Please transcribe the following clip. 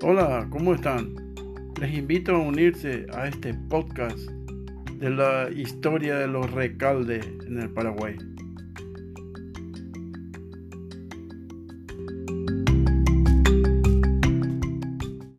Hola, ¿cómo están? Les invito a unirse a este podcast de la historia de los recaldes en el Paraguay.